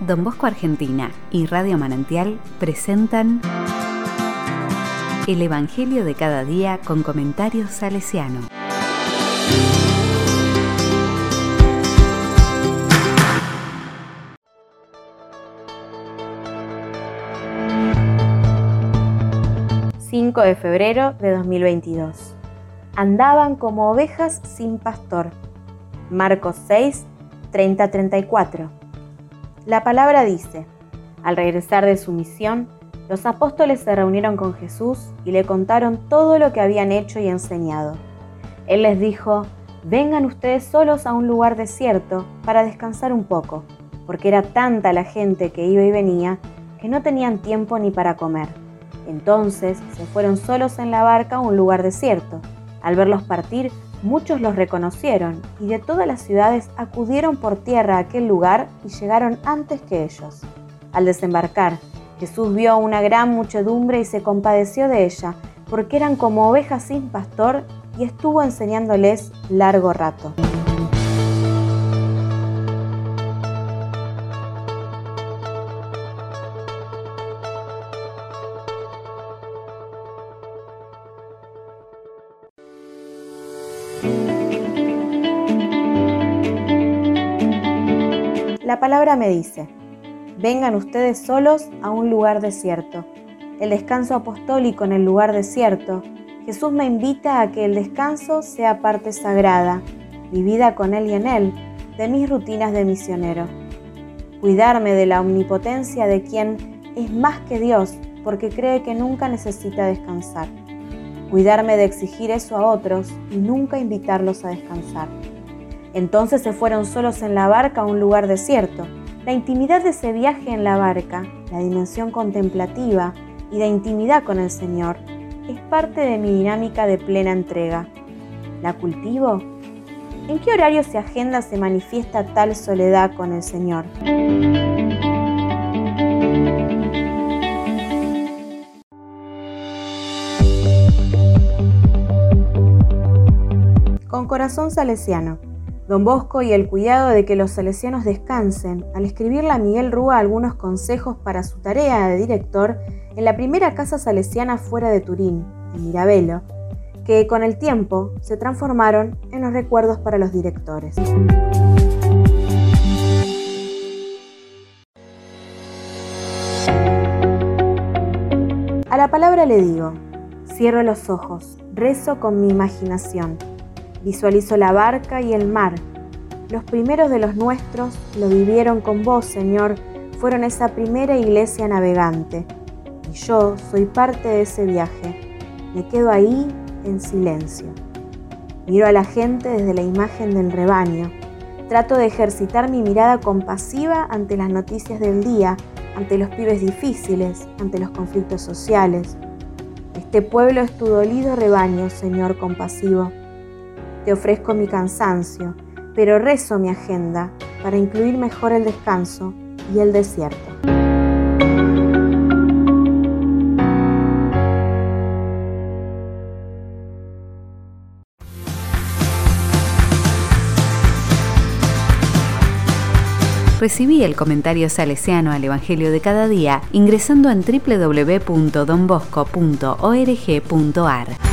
Don Bosco Argentina y Radio Manantial presentan El Evangelio de cada día con comentarios salesiano. ...5 de febrero de 2022... ...andaban como ovejas sin pastor... Marcos 6, 30-34. La palabra dice, al regresar de su misión, los apóstoles se reunieron con Jesús y le contaron todo lo que habían hecho y enseñado. Él les dijo, vengan ustedes solos a un lugar desierto para descansar un poco, porque era tanta la gente que iba y venía que no tenían tiempo ni para comer. Entonces se fueron solos en la barca a un lugar desierto. Al verlos partir, Muchos los reconocieron y de todas las ciudades acudieron por tierra a aquel lugar y llegaron antes que ellos. Al desembarcar, Jesús vio una gran muchedumbre y se compadeció de ella, porque eran como ovejas sin pastor y estuvo enseñándoles largo rato. La palabra me dice, vengan ustedes solos a un lugar desierto. El descanso apostólico en el lugar desierto. Jesús me invita a que el descanso sea parte sagrada, vivida con Él y en Él, de mis rutinas de misionero. Cuidarme de la omnipotencia de quien es más que Dios porque cree que nunca necesita descansar. Cuidarme de exigir eso a otros y nunca invitarlos a descansar. Entonces se fueron solos en la barca a un lugar desierto. La intimidad de ese viaje en la barca, la dimensión contemplativa y de intimidad con el Señor, es parte de mi dinámica de plena entrega. ¿La cultivo? ¿En qué horario se agenda se manifiesta tal soledad con el Señor? Con corazón salesiano. Don Bosco y el cuidado de que los salesianos descansen, al escribirle a Miguel Rúa algunos consejos para su tarea de director en la primera casa salesiana fuera de Turín, en Mirabello, que con el tiempo se transformaron en los recuerdos para los directores. A la palabra le digo, cierro los ojos, rezo con mi imaginación Visualizo la barca y el mar. Los primeros de los nuestros lo vivieron con vos, Señor, fueron esa primera iglesia navegante. Y yo soy parte de ese viaje. Me quedo ahí en silencio. Miro a la gente desde la imagen del rebaño. Trato de ejercitar mi mirada compasiva ante las noticias del día, ante los pibes difíciles, ante los conflictos sociales. Este pueblo es tu dolido rebaño, Señor compasivo. Te ofrezco mi cansancio, pero rezo mi agenda para incluir mejor el descanso y el desierto. Recibí el comentario salesiano al Evangelio de cada día ingresando en www.donbosco.org.ar.